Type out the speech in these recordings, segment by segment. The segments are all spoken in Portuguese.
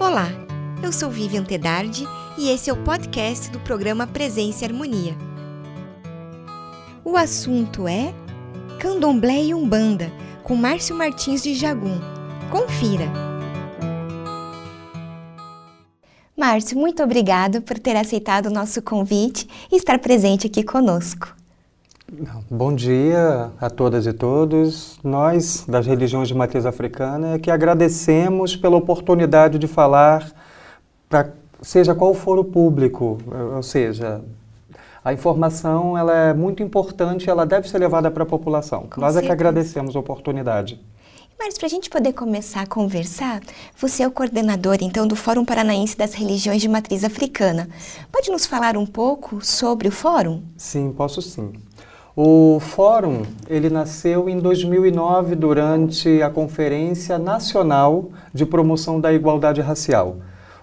Olá, eu sou Vivian Tedardi e esse é o podcast do programa Presença e Harmonia. O assunto é Candomblé e Umbanda, com Márcio Martins de Jagum. Confira! Márcio, muito obrigado por ter aceitado o nosso convite e estar presente aqui conosco. Bom dia a todas e todos. Nós, das religiões de matriz africana, é que agradecemos pela oportunidade de falar para seja qual for o público, ou seja, a informação ela é muito importante, ela deve ser levada para a população. Com Nós certeza. é que agradecemos a oportunidade. Mas para a gente poder começar a conversar, você é o coordenador então do Fórum Paranaense das Religiões de Matriz Africana. Pode nos falar um pouco sobre o fórum? Sim, posso sim. O fórum, ele nasceu em 2009 durante a Conferência Nacional de Promoção da Igualdade Racial.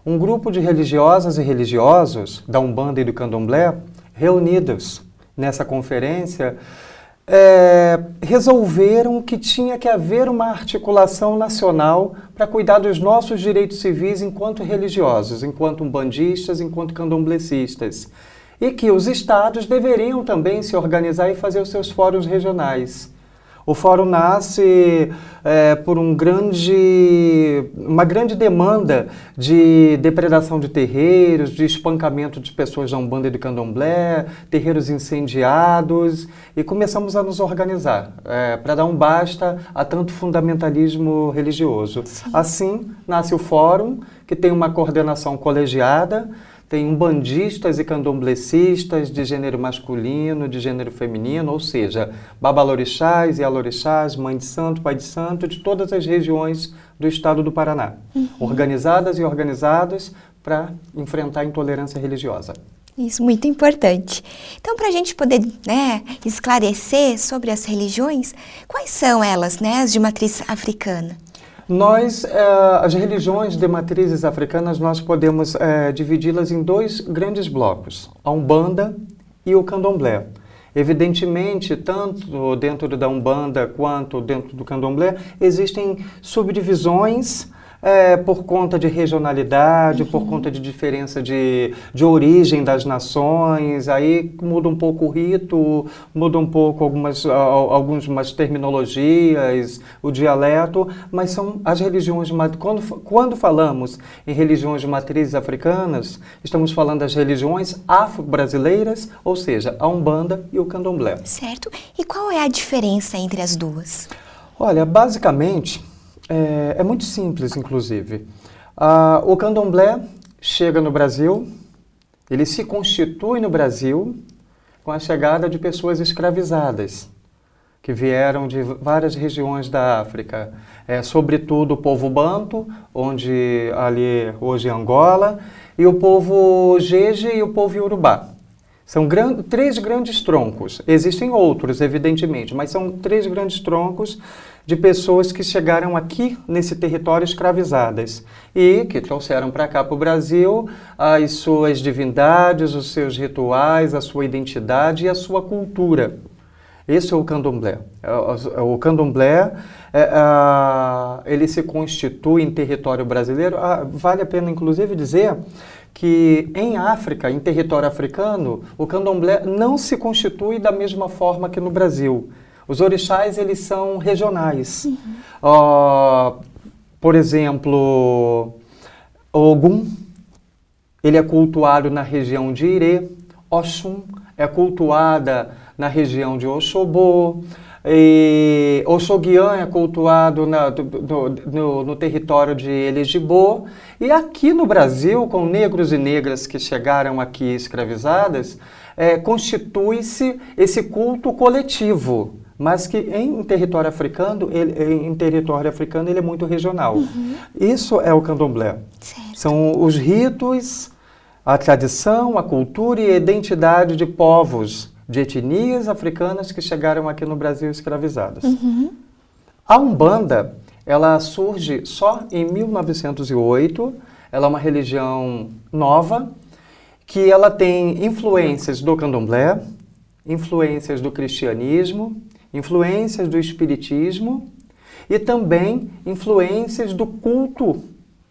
Um grupo de religiosas e religiosos da Umbanda e do Candomblé, reunidos nessa conferência, é, resolveram que tinha que haver uma articulação nacional para cuidar dos nossos direitos civis enquanto religiosos, enquanto umbandistas, enquanto candomblecistas e que os estados deveriam também se organizar e fazer os seus fóruns regionais. O fórum nasce é, por um grande, uma grande demanda de depredação de terreiros, de espancamento de pessoas da Umbanda e do Candomblé, terreiros incendiados, e começamos a nos organizar é, para dar um basta a tanto fundamentalismo religioso. Assim, nasce o fórum, que tem uma coordenação colegiada, tem umbandistas e candomblecistas de gênero masculino, de gênero feminino, ou seja, babalorixás e alorixás, mãe de santo, pai de santo, de todas as regiões do estado do Paraná, organizadas e organizadas para enfrentar a intolerância religiosa. Isso, muito importante. Então, para a gente poder né, esclarecer sobre as religiões, quais são elas, né, as de matriz africana? Nós, eh, as religiões de matrizes africanas, nós podemos eh, dividi-las em dois grandes blocos, a Umbanda e o Candomblé. Evidentemente, tanto dentro da Umbanda quanto dentro do Candomblé, existem subdivisões eh, por conta de regionalidade, por conta de diferença de, de origem das nações, aí muda um pouco o rito, muda um pouco algumas, algumas terminologias, o dialeto, mas são as religiões quando, quando falamos em religiões de matrizes africanas, estamos falando das religiões afro-brasileiras, ou seja, a Umbanda e o Candomblé. Certo? E qual é a diferença entre as duas? Olha, basicamente, é, é muito simples, inclusive. Ah, o candomblé chega no Brasil, ele se constitui no Brasil com a chegada de pessoas escravizadas, que vieram de várias regiões da África, é, sobretudo o povo banto, onde ali hoje é Angola, e o povo jeje e o povo iorubá. São gran- três grandes troncos. Existem outros, evidentemente, mas são três grandes troncos de pessoas que chegaram aqui nesse território escravizadas e que trouxeram para cá para o Brasil as suas divindades, os seus rituais, a sua identidade e a sua cultura. Esse é o candomblé. É, O o candomblé, é, ele se constitui em território brasileiro. Ah, vale a pena, inclusive, dizer que em África, em território africano, o candomblé não se constitui da mesma forma que no Brasil. Os orixás, eles são regionais. Ah, por exemplo, Ogum, ele é cultuado na região de Irê, Oxum é cultuada na região de Oxobô, e Oxoguian é cultuado na- do- no, no território de Elegibô, e aqui no Brasil, com negros e negras que chegaram aqui escravizadas, é, constitui-se esse culto coletivo, mas que em território africano, ele, em território africano ele é muito regional. Isso é o candomblé. Certo. São os ritos, a tradição, a cultura e a identidade de povos, de etnias africanas que chegaram aqui no Brasil escravizadas. A Umbanda, ela surge só em 1908, ela é uma religião nova, que ela tem influências do candomblé, influências do cristianismo, influências do espiritismo e também influências do culto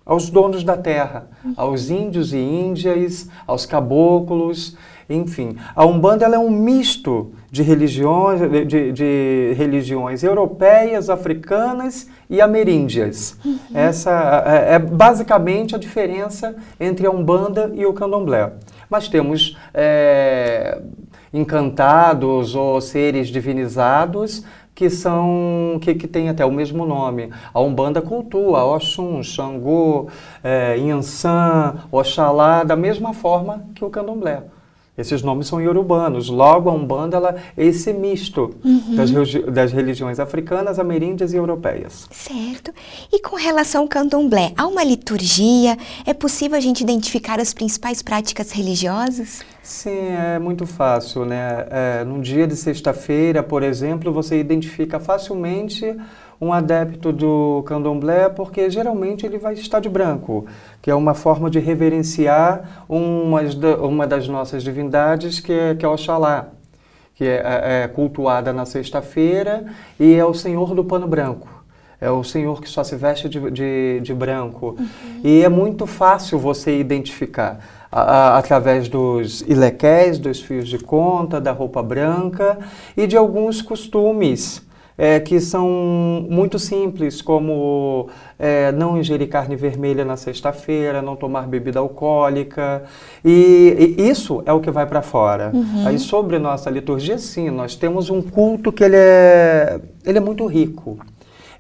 aos donos da terra, aos índios e índias, aos caboclos, enfim. A Umbanda ela é um misto de religiões, de, de religiões europeias, africanas e ameríndias. Uhum. Essa é, é, basicamente a diferença entre a Umbanda e o Candomblé. Mas temos é, encantados ou seres divinizados que são que, que tem até o mesmo nome. A Umbanda cultua Oxum, Xangô, é, Inhansã, Oxalá, da mesma forma que o Candomblé. Esses nomes são iorubanos. Logo, a Umbanda ela é esse misto uhum. das, das, religiões africanas, ameríndias e europeias. Certo. E com relação ao candomblé, há uma liturgia? É possível a gente identificar as principais práticas religiosas? Sim, é muito fácil. Né? É, num dia de sexta-feira, por exemplo, você identifica facilmente um adepto do candomblé, porque geralmente ele vai estar de branco, que é uma forma de reverenciar uma, uma das nossas divindades, que é, que é Oxalá, que é, é, é cultuada na sexta-feira e é o Senhor do Pano Branco. É o Senhor que só se veste de, de, de branco. Uhum. E é muito fácil você identificar a, a, através dos ilequéis, dos fios de conta, da roupa branca e de alguns costumes é, que são muito simples, como é, não ingerir carne vermelha na sexta-feira, não tomar bebida alcoólica. E, e isso é o que vai para fora. Uhum. Aí sobre nossa liturgia, sim, nós temos um culto que ele é, ele é muito rico.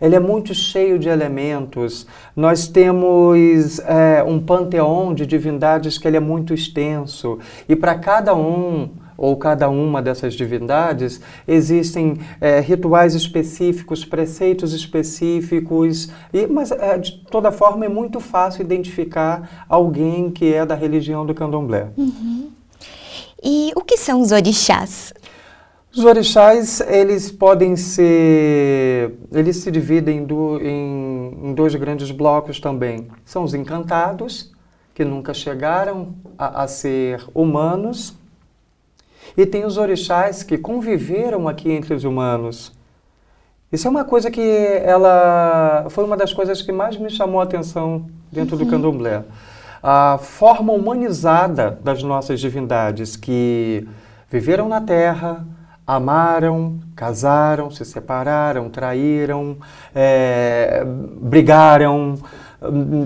Ele é muito cheio de elementos. Nós temos é, um panteão de divindades que ele é muito extenso. E para cada um ou cada uma dessas divindades, existem é, rituais específicos, preceitos específicos, e, mas é, de toda forma é muito fácil identificar alguém que é da religião do candomblé. Uhum. E o que são os orixás? Os orixás, eles podem ser, eles se dividem do, em, em dois grandes blocos também. São os encantados, que nunca chegaram a, a ser humanos, e tem os orixás que conviveram aqui entre os humanos. Isso é uma coisa que ela foi uma das coisas que mais me chamou a atenção dentro uhum. do candomblé. A forma humanizada das nossas divindades que viveram na terra, amaram, casaram, se separaram, traíram, é, brigaram,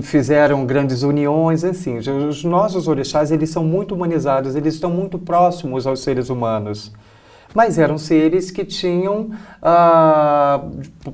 fizeram grandes uniões, assim. Os nossos orixás, eles são muito humanizados, eles estão muito próximos aos seres humanos. Mas eram seres que tinham, ah,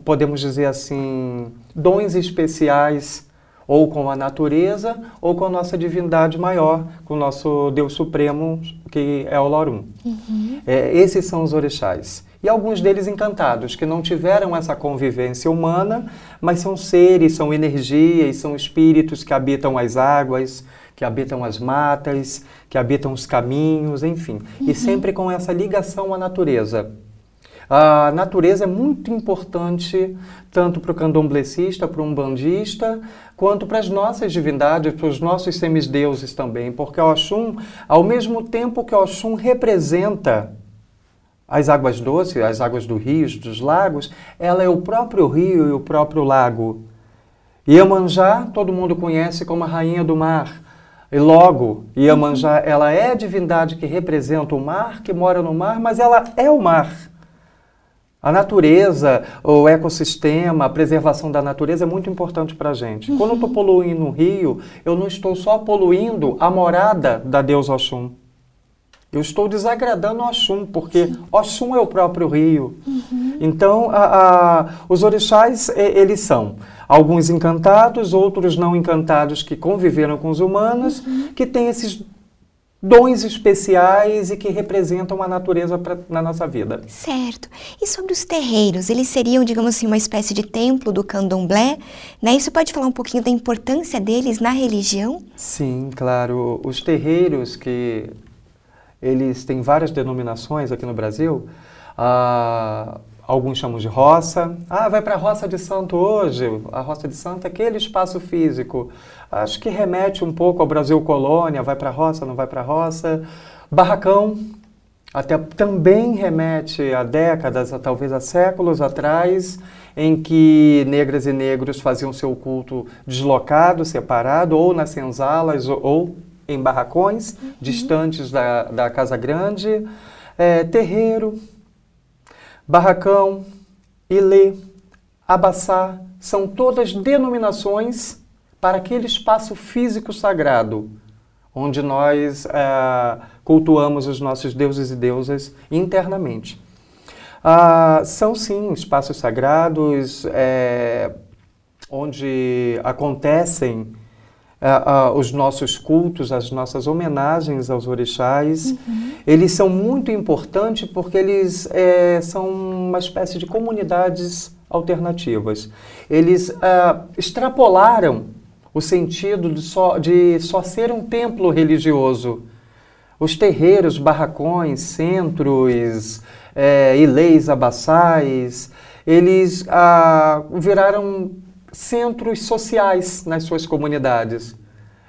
podemos dizer assim, dons especiais, ou com a natureza, ou com a nossa divindade maior, com o nosso Deus Supremo, que é o Lorum. Uhum. É, esses são os orixás e alguns deles encantados, que não tiveram essa convivência humana, mas são seres, são energias, são espíritos que habitam as águas, que habitam as matas, que habitam os caminhos, enfim. Uhum. E sempre com essa ligação à natureza. A natureza é muito importante tanto para o candomblecista, para o umbandista, quanto para as nossas divindades, para os nossos semideuses também, porque o Oxum, ao mesmo tempo que o Oxum representa as águas doces, as águas dos rios, dos lagos, ela é o próprio rio e o próprio lago. Iemanjá, todo mundo conhece como a rainha do mar. E logo, Iemanjá, ela é a divindade que representa o mar, que mora no mar, mas ela é o mar. A natureza, o ecossistema, a preservação da natureza é muito importante para a gente. Quando eu estou poluindo o rio, eu não estou só poluindo a morada da deusa Oxum. Eu estou desagradando Oxum, porque Sim. Oxum é o próprio rio. Uhum. Então, a, a, os orixás, eles são alguns encantados, outros não encantados que conviveram com os humanos, uhum. que têm esses dons especiais e que representam a natureza pra, na nossa vida. Certo. E sobre os terreiros, eles seriam, digamos assim, uma espécie de templo do candomblé, né? Isso pode falar um pouquinho da importância deles na religião? Sim, claro. Os terreiros que eles têm várias denominações aqui no Brasil. Ah, alguns chamam de roça. Ah, vai para a roça de santo hoje. A roça de santo é aquele espaço físico. Acho que remete um pouco ao Brasil colônia. Vai para a roça, não vai para a roça. Barracão. até também remete a décadas, a, talvez a séculos atrás, em que negras e negros faziam seu culto deslocado, separado, ou nas senzalas, ou, ou em barracões uhum. distantes da, da casa grande. É, terreiro, barracão, ilê, abaçá, são todas denominações para aquele espaço físico sagrado, onde nós é, cultuamos os nossos deuses e deusas internamente. Ah, são sim espaços sagrados é, onde acontecem é, os nossos cultos, as nossas homenagens aos orixás. Uhum. Eles são muito importantes porque eles é, são uma espécie de comunidades alternativas. Eles é, extrapolaram o sentido de só, de só ser um templo religioso. Os terreiros, barracões, centros, é, ileis abaçais, eles ah, viraram centros sociais nas suas comunidades.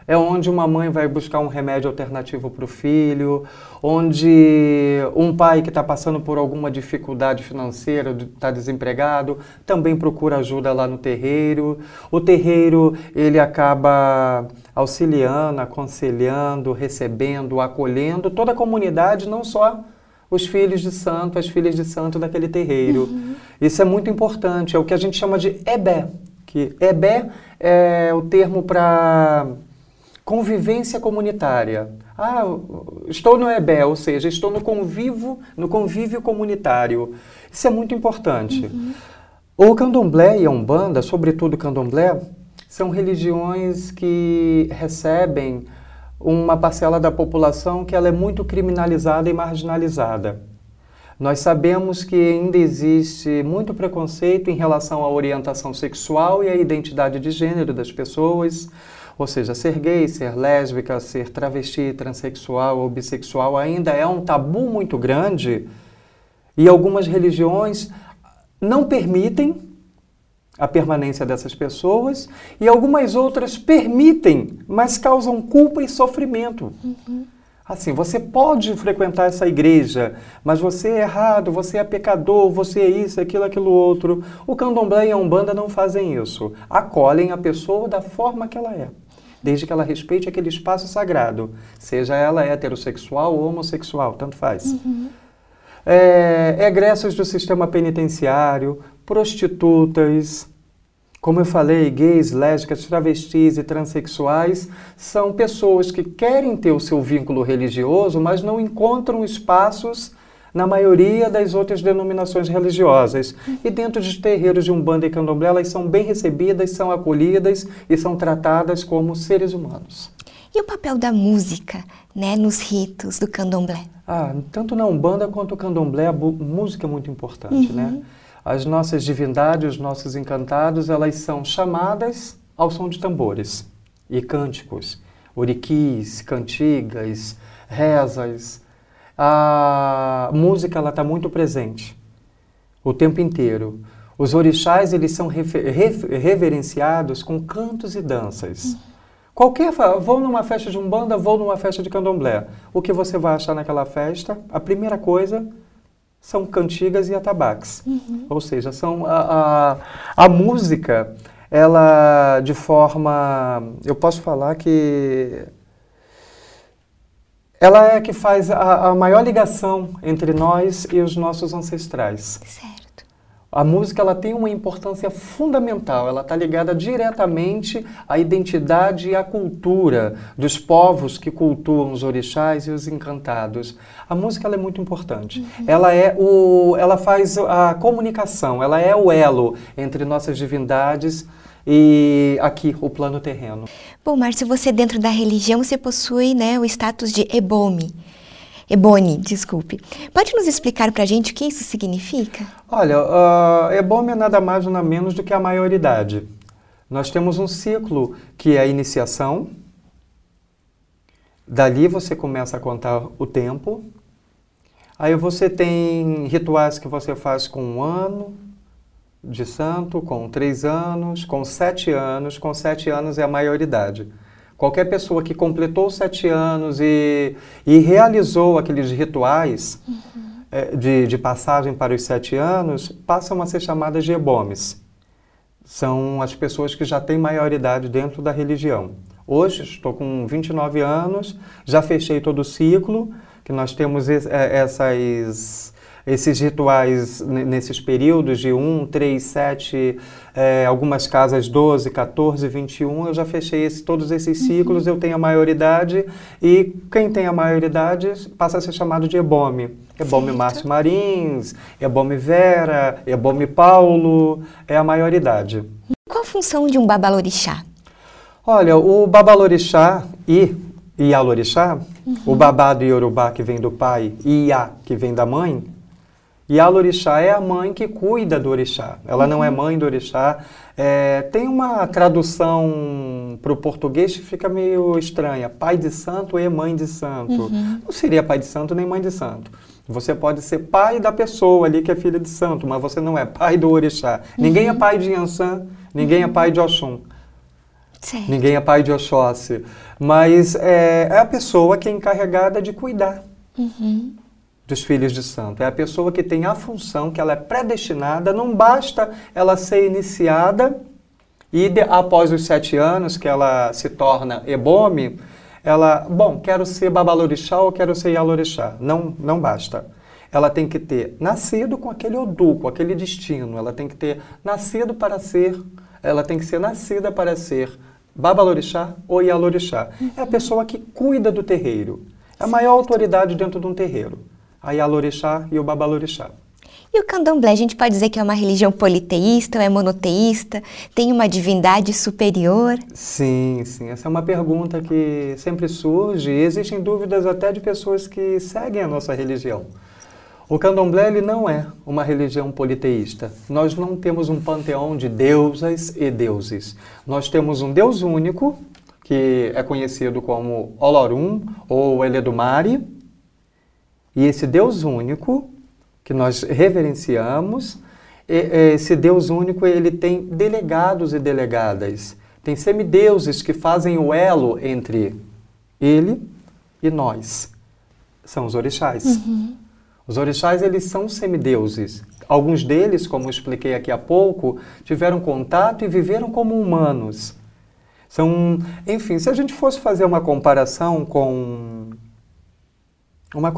É onde uma mãe vai buscar um remédio alternativo para o filho, onde um pai que está passando por alguma dificuldade financeira, está desempregado, também procura ajuda lá no terreiro. O terreiro ele acaba auxiliando, aconselhando, recebendo, acolhendo toda a comunidade, não só os filhos de santo, as filhas de santo daquele terreiro. Uhum. Isso é muito importante, é o que a gente chama de ebé, que ebé é o termo para convivência comunitária. Ah, estou no ebé, ou seja, estou no convívio, no convívio comunitário. Isso é muito importante. Uhum. O candomblé e a umbanda, sobretudo o candomblé, são religiões que recebem uma parcela da população que ela é muito criminalizada e marginalizada. Nós sabemos que ainda existe muito preconceito em relação à orientação sexual e à identidade de gênero das pessoas, ou seja, ser gay, ser lésbica, ser travesti, transexual ou bissexual ainda é um tabu muito grande e algumas religiões não permitem a permanência dessas pessoas e algumas outras permitem, mas causam culpa e sofrimento. Uhum. Assim, você pode frequentar essa igreja, mas você é errado, você é pecador, você é isso, aquilo, aquilo outro. O candomblé e a umbanda não fazem isso. Acolhem a pessoa da forma que ela é, desde que ela respeite aquele espaço sagrado, seja ela heterossexual ou homossexual, tanto faz. Uhum. É, egressos do sistema penitenciário, prostitutas, como eu falei, gays, lésbicas, travestis e transexuais são pessoas que querem ter o seu vínculo religioso, mas não encontram espaços na maioria das outras denominações religiosas. E dentro dos terreiros de Umbanda e Candomblé, elas são bem recebidas, são acolhidas e são tratadas como seres humanos. E o papel da música né, nos ritos do Candomblé? Ah, tanto na Umbanda quanto no Candomblé, a música é muito importante, né? uhum. né? As nossas divindades, os nossos encantados, elas são chamadas ao som de tambores e cânticos, oriquis, cantigas, rezas. A música ela está muito presente o tempo inteiro. Os orixás eles são refer, reverenciados com cantos e danças. Qualquer vou numa festa de umbanda, vou numa festa de candomblé. O que você vai achar naquela festa? A primeira coisa são cantigas e atabaques. Uhum. Ou seja, são a, a, a, música, ela de forma. Eu posso falar que. Ela é que faz a, a maior ligação entre nós e os nossos ancestrais. Certo. A música ela tem uma importância fundamental, ela está ligada diretamente à identidade e à cultura dos povos que cultuam os orixás e os encantados. A música é muito importante. Uhum. Ela, é o, ela faz a comunicação, ela é o elo entre nossas divindades e aqui o plano terreno. Bom, Márcio, você dentro da religião você possui né, o status de Ebome. Ebony, desculpe. Pode nos explicar para a gente o que isso significa? Olha, uh, Ebome é nada mais nada menos do que a maioridade. Nós temos um ciclo que é a iniciação. Dali você começa a contar o tempo. Aí você tem rituais que você faz com um ano de santo, com três anos, com sete anos. Com sete anos é a maioridade. Qualquer pessoa que completou sete anos e, e realizou aqueles rituais uhum. é, de, de passagem para os sete anos passam a ser chamadas de ebomes. São as pessoas que já têm maioridade dentro da religião. Hoje estou com 29 anos, já fechei todo o ciclo, que nós temos é, essas esses rituais nesses períodos de 1, 3, 7, é, algumas casas 12, 14, 21, eu já fechei esse, todos esses uhum. ciclos, uhum. eu tenho a maioridade e quem tem a maioridade passa a ser chamado de Ebome. Ebome Márcio Marins, Ebome Vera, Ebome Paulo, é a maioridade. Qual a função de um babalorixá? Olha, o babalorixá e Ialorixá, uhum. o babá do Yorubá que vem do pai e Ia que vem da mãe, e a Lorixá é a mãe que cuida do orixá. Ela uhum. não é uhum. mãe do orixá. É, tem uma tradução para o português que fica meio estranha. Pai de santo e mãe de santo. Uhum. Não seria pai de santo nem mãe de santo. Você pode ser pai da pessoa ali que é filha de santo, mas você não é pai do orixá. Uhum. Ninguém é pai de Yansan, ninguém é pai de Oxum. Certo. Ninguém é pai de Oxóssi. Mas é, é, a pessoa que é encarregada de cuidar. Uhum dos filhos de santo. É a pessoa que tem a função, que ela é predestinada, não basta ela ser iniciada e de, após os sete anos que ela se torna ebome, ela, bom, quero ser babalorixá ou quero ser yalorixá. Não, não basta. Ela tem que ter nascido com aquele odu, com aquele destino. Ela tem que ter nascido para ser, ela tem que ser nascida para ser babalorixá ou yalorixá. É a pessoa que cuida do terreiro. É a maior autoridade dentro de um terreiro a Yalorixá e o Babalorixá. E o candomblé, a gente pode dizer que é uma religião politeísta ou é monoteísta? Tem uma divindade superior? Sim, sim. Essa é uma pergunta que sempre surge e existem dúvidas até de pessoas que seguem a nossa religião. O candomblé ele não é uma religião politeísta. Nós não temos um panteão de deusas e deuses. Nós temos um Deus único, que é conhecido como Olorum ou Eledumare, e esse Deus único, que nós reverenciamos, esse Deus único ele tem delegados e delegadas. Tem semideuses que fazem o elo entre ele e nós. São os orixás. Uhum. Os orixás eles são semideuses. Alguns deles, como eu expliquei aqui há pouco, tiveram contato e viveram como humanos. São, enfim, se a gente fosse fazer uma comparação com uma,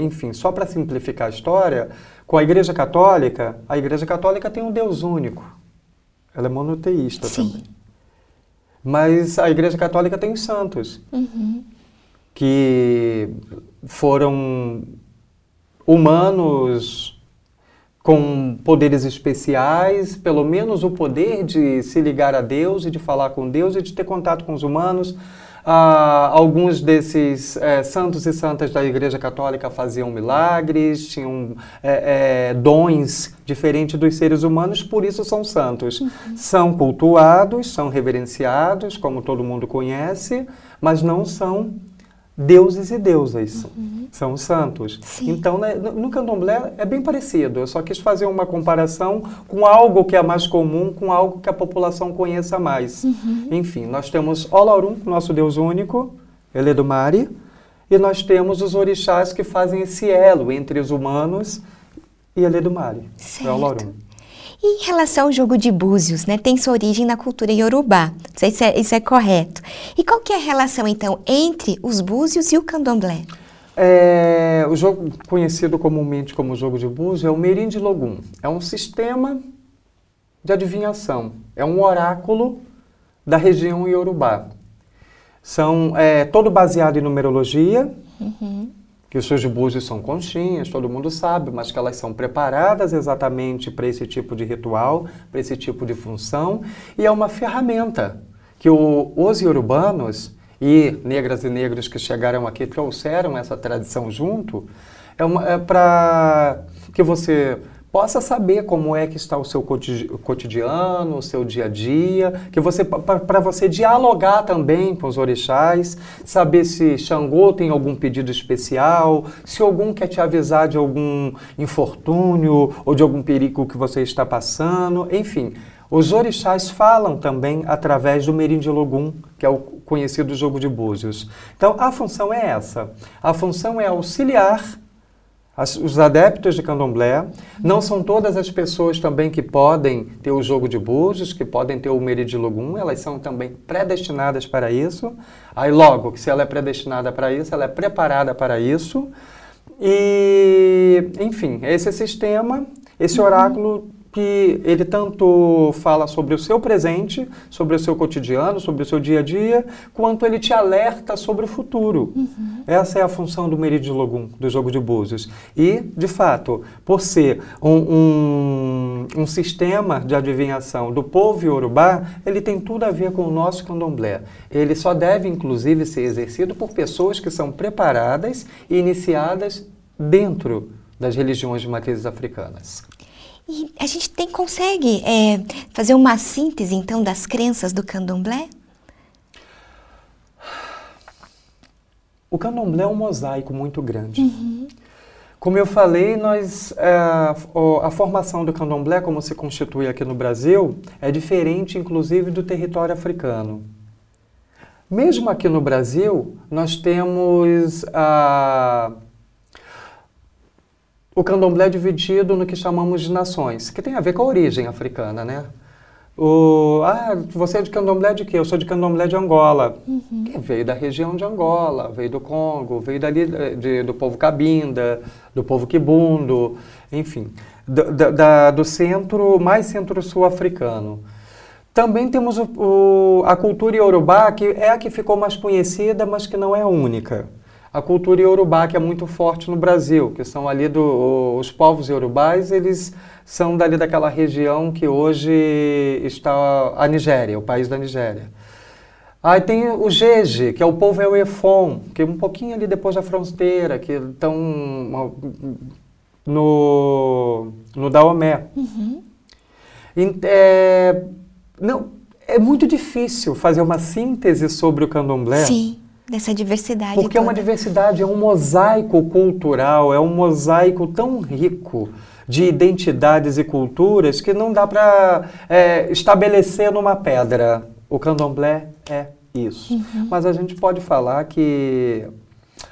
enfim, só para simplificar a história, com a Igreja Católica, a Igreja Católica tem um Deus único. Ela é monoteísta Sim. também. Mas a Igreja Católica tem os santos, uhum. que foram humanos com poderes especiais, pelo menos o poder de se ligar a Deus e de falar com Deus e de ter contato com os humanos ah, alguns desses é, santos e santas da Igreja Católica faziam milagres, tinham é, é, dons diferentes dos seres humanos, por isso são santos. Uhum. São cultuados, são reverenciados, como todo mundo conhece, mas não são deuses e deusas. Uhum. São os santos. Sim. Então, né, no candomblé é bem parecido. Eu só quis fazer uma comparação com algo que é mais comum, com algo que a população conheça mais. Uhum. Enfim, nós temos Olarum, nosso Deus único, ele é do Mari, e nós temos os orixás que fazem esse elo entre os humanos e ele é do Mari, certo. é Olarum. Em relação ao jogo de búzios, né, tem sua origem na cultura iorubá. Não sei se é, isso é correto. E qual que é a relação, então, entre os búzios e o candomblé? É, o jogo conhecido comumente como jogo de búzios é o Merim de Logum. É um sistema de adivinhação. É um oráculo da região iorubá. São é, todo baseado em numerologia. Uhum que os seus búzios são conchinhas, todo mundo sabe, mas que elas são preparadas exatamente para esse tipo de ritual, para esse tipo de função, e é uma ferramenta que o, os urbanos e negras e negros que chegaram aqui trouxeram essa tradição junto, é, é para que você possa saber como é que está o seu cotidiano, o seu dia a dia, que você para você dialogar também com os orixás, saber se Xangô tem algum pedido especial, se algum quer te avisar de algum infortúnio ou de algum perigo que você está passando, enfim. Os orixás falam também através do merindilogum, que é o conhecido jogo de búzios. Então, a função é essa. A função é auxiliar as, os adeptos de candomblé. Não são todas as pessoas também que podem ter o jogo de búzios, que podem ter o meridilogum, elas são também predestinadas para isso. Aí, logo, se ela é predestinada para isso, ela é preparada para isso. E, enfim, esse sistema, esse oráculo que ele tanto fala sobre o seu presente, sobre o seu cotidiano, sobre o seu dia a dia, quanto ele te alerta sobre o futuro. Uhum. Essa é a função do Meridilogum, do jogo de búzios. E, de fato, por ser um, um, um sistema de adivinhação do povo iorubá, ele tem tudo a ver com o nosso candomblé. Ele só deve, inclusive, ser exercido por pessoas que são preparadas e iniciadas dentro das religiões de matrizes africanas. E a gente tem, consegue é, fazer uma síntese, então, das crenças do candomblé? O candomblé é um mosaico muito grande. Uhum. Como eu falei, nós, é, a formação do candomblé, como se constitui aqui no Brasil, é diferente, inclusive, do território africano. Mesmo aqui no Brasil, nós temos a o candomblé é dividido no que chamamos de nações, que tem a ver com a origem africana, né? O, ah, você é de candomblé de quê? Eu sou de candomblé de Angola. Uhum. Que veio da região de Angola, veio do Congo, veio dali de, do povo Cabinda, do povo Kibundo, enfim, do, da, do centro, mais centro-sul africano. Também temos o, o, a cultura iorubá, que é a que ficou mais conhecida, mas que não é única a cultura iorubá, que é muito forte no Brasil, que são ali do, os povos iorubais, eles são dali daquela região que hoje está a Nigéria, o país da Nigéria. Aí tem o Jeje, que é o povo Euefon, que é um pouquinho ali depois da fronteira, que estão no, no Daomé. Uhum. E, é, não, é muito difícil fazer uma síntese sobre o candomblé. Sim dessa diversidade. Porque toda. é uma diversidade, é um mosaico cultural, é um mosaico tão rico de identidades e culturas que não dá para é, estabelecer numa pedra. O candomblé é isso. Uhum. Mas a gente pode falar que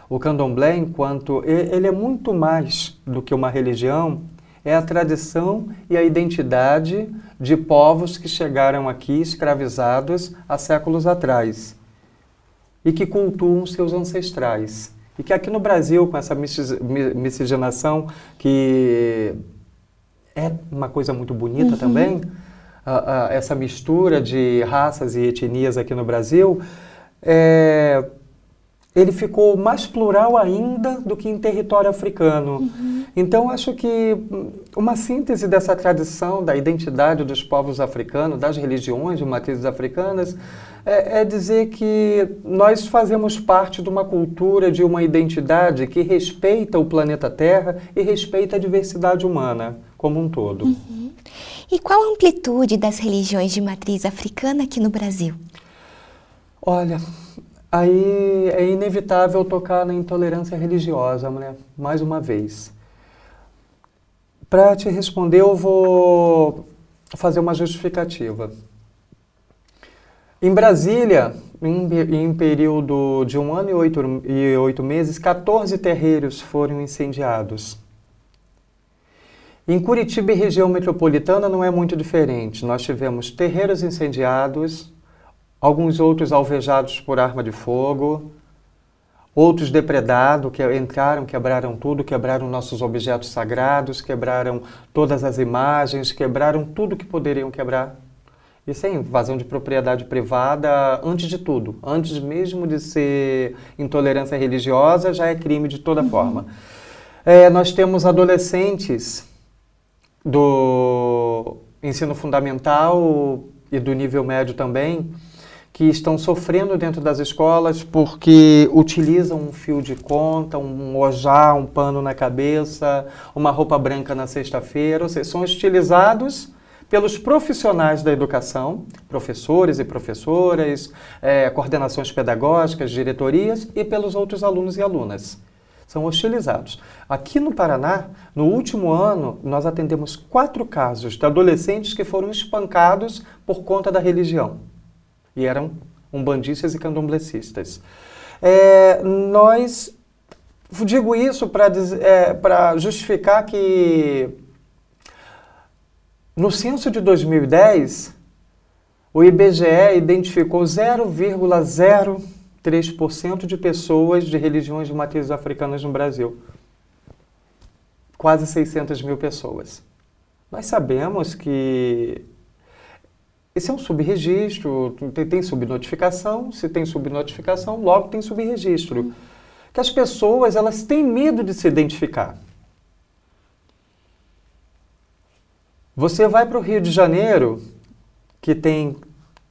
o candomblé, enquanto ele é muito mais do que uma religião, é a tradição e a identidade de povos que chegaram aqui escravizados há séculos atrás e que cultuam seus ancestrais. E que aqui no Brasil, com essa miscigenação, que é uma coisa muito bonita uhum. também, essa mistura de raças e etnias aqui no Brasil, é, ele ficou mais plural ainda do que em território africano. Uhum. Então, acho que uma síntese dessa tradição, da identidade dos povos africanos, das religiões de matrizes africanas, é, é, dizer que nós fazemos parte de uma cultura, de uma identidade que respeita o planeta Terra e respeita a diversidade humana como um todo. Uhum. E qual a amplitude das religiões de matriz africana aqui no Brasil? Olha, aí é inevitável tocar na intolerância religiosa, né? mais uma vez. Para te responder, eu vou fazer uma justificativa. Em Brasília, em, em período de um ano e oito, e oito meses, 14 terreiros foram incendiados. Em Curitiba e região metropolitana não é muito diferente. Nós tivemos terreiros incendiados, alguns outros alvejados por arma de fogo, outros depredados, que entraram, quebraram tudo, quebraram nossos objetos sagrados, quebraram todas as imagens, quebraram tudo que poderiam quebrar. Isso é invasão de propriedade privada antes de tudo. Antes mesmo de ser intolerância religiosa, já é crime de toda uhum. forma. É, nós temos adolescentes do ensino fundamental e do nível médio também que estão sofrendo dentro das escolas porque utilizam um fio de conta, um ojá, um pano na cabeça, uma roupa branca na sexta-feira, ou seja, são utilizados pelos profissionais da educação, professores e professoras, é, coordenações pedagógicas, diretorias e pelos outros alunos e alunas. são hostilizados. Aqui no Paraná, no último ano, nós atendemos quatro casos de adolescentes que foram espancados por conta da religião. E eram umbandistas e candomblecistas. É, nós digo isso para é, justificar que no censo de 2010 o IBGE identificou 0,03% de pessoas de religiões de matrizes africanas no Brasil. Quase 600 mil pessoas. Nós sabemos que esse é um subregistro, tem, tem subnotificação, se tem subnotificação, logo tem subregistro. Que as pessoas elas têm medo de se identificar. Você vai para o Rio de Janeiro, que tem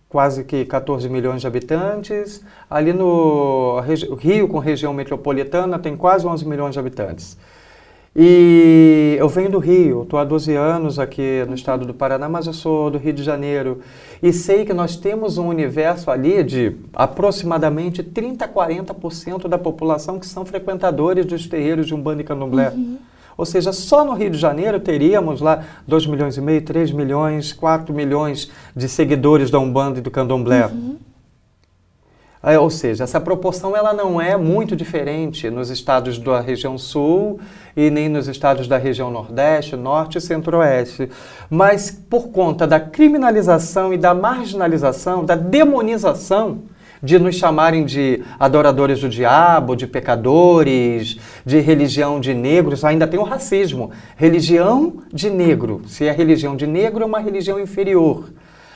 quase que 14 milhões de habitantes. Ali no Rio, com região metropolitana, tem quase 11 milhões de habitantes. E eu venho do Rio, estou há 12 anos aqui no estado do Paraná, mas eu sou do Rio de Janeiro. E sei que nós temos um universo ali de aproximadamente 30 a 40% da população que são frequentadores dos terreiros de Umbanda e Candomblé. Uhum. Ou seja, só no Rio de Janeiro teríamos lá 2 milhões e meio, 3 milhões, 4 milhões de seguidores da Umbanda e do Candomblé. Uhum. É, ou seja, essa proporção ela não é muito diferente nos estados da região sul e nem nos estados da região nordeste, norte e centro-oeste. Mas por conta da criminalização e da marginalização, da demonização de nos chamarem de adoradores do diabo, de pecadores, de religião de negros, ainda tem o racismo. Religião de negro. Se é religião de negro, é uma religião inferior.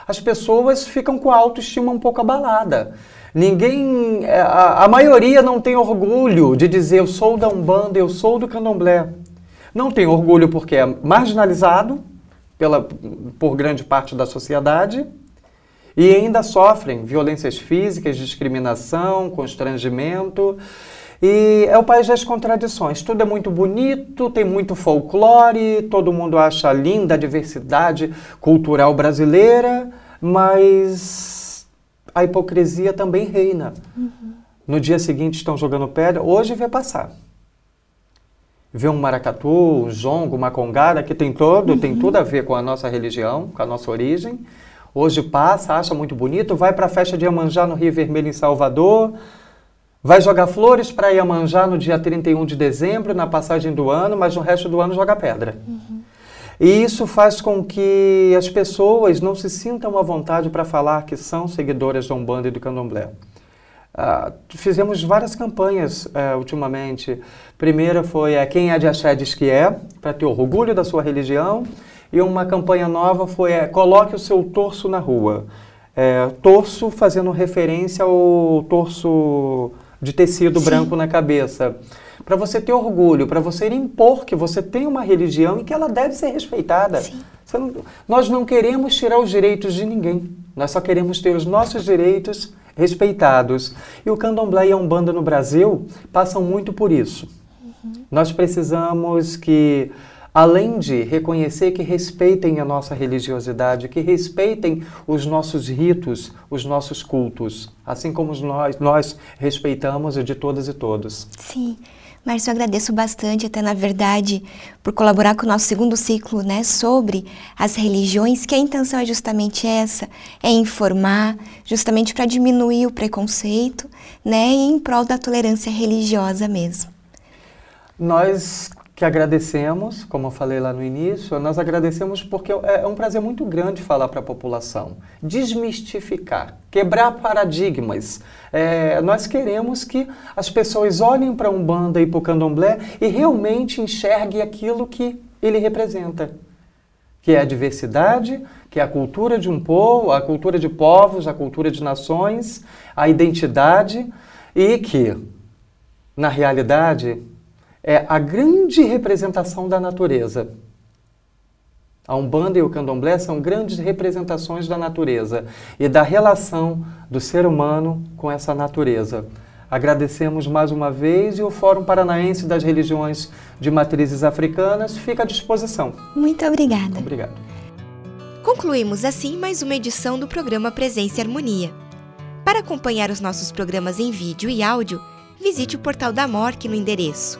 As pessoas ficam com a autoestima um pouco abalada. Ninguém, é, a, a maioria não tem orgulho de dizer eu sou da Umbanda, eu sou do Candomblé. Não tem orgulho porque é marginalizado pela, por grande parte da sociedade e ainda sofrem violências físicas, discriminação, constrangimento. E é o país das contradições. Tudo é muito bonito, tem muito folclore, todo mundo acha linda a diversidade cultural brasileira, mas a hipocrisia também reina. Uhum. No dia seguinte estão jogando pedra, hoje vê passar. Vê um maracatu, um jongo, uma congada, que tem todo, uhum. tem tudo a ver com a nossa religião, com a nossa origem. Hoje passa, acha muito bonito, vai para a festa de Iemanjá no Rio Vermelho, em Salvador, vai jogar flores para Iemanjá no dia 31 de dezembro, na passagem do ano, mas no resto do ano joga pedra. Uhum. E isso faz com que as pessoas não se sintam à vontade para falar que são seguidoras da Umbanda e do Candomblé. Uh, fizemos várias campanhas uh, ultimamente. Primeira foi uh, Quem é de Axé diz que é, para ter orgulho da sua religião. E uma campanha nova foi é, coloque o seu torso na rua. É, torso fazendo referência ao torso de tecido Sim. branco na cabeça. Para você ter orgulho, para você impor que você tem uma religião e que ela deve ser respeitada. Não, nós não queremos tirar os direitos de ninguém. Nós só queremos ter os nossos direitos respeitados. E o candomblé e a umbanda no Brasil passam muito por isso. Uhum. Nós precisamos que além de reconhecer que respeitem a nossa religiosidade, que respeitem os nossos ritos, os nossos cultos, assim como nós, nós respeitamos de todas e todos. Sim. Márcio, eu agradeço bastante, até na verdade, por colaborar com o nosso segundo ciclo né, sobre as religiões, que a intenção é justamente essa, é informar, justamente para diminuir o preconceito né, e em prol da tolerância religiosa mesmo. Nós que agradecemos, como eu falei lá no início, nós agradecemos porque é, é um prazer muito grande falar para a população, desmistificar, quebrar paradigmas. É, nós queremos que as pessoas olhem para a Umbanda e para o Candomblé e realmente enxerguem aquilo que ele representa, que é a diversidade, que é a cultura de um povo, a cultura de povos, a cultura de nações, a identidade e que, na realidade, é a grande representação da natureza. A Umbanda e o Candomblé são grandes representações da natureza e da relação do ser humano com essa natureza. Agradecemos mais uma vez e o Fórum Paranaense das Religiões de Matrizes Africanas fica à disposição. Muito obrigada. Obrigado. Concluímos assim mais uma edição do programa Presença e Harmonia. Para acompanhar os nossos programas em vídeo e áudio, visite o portal da MORC no endereço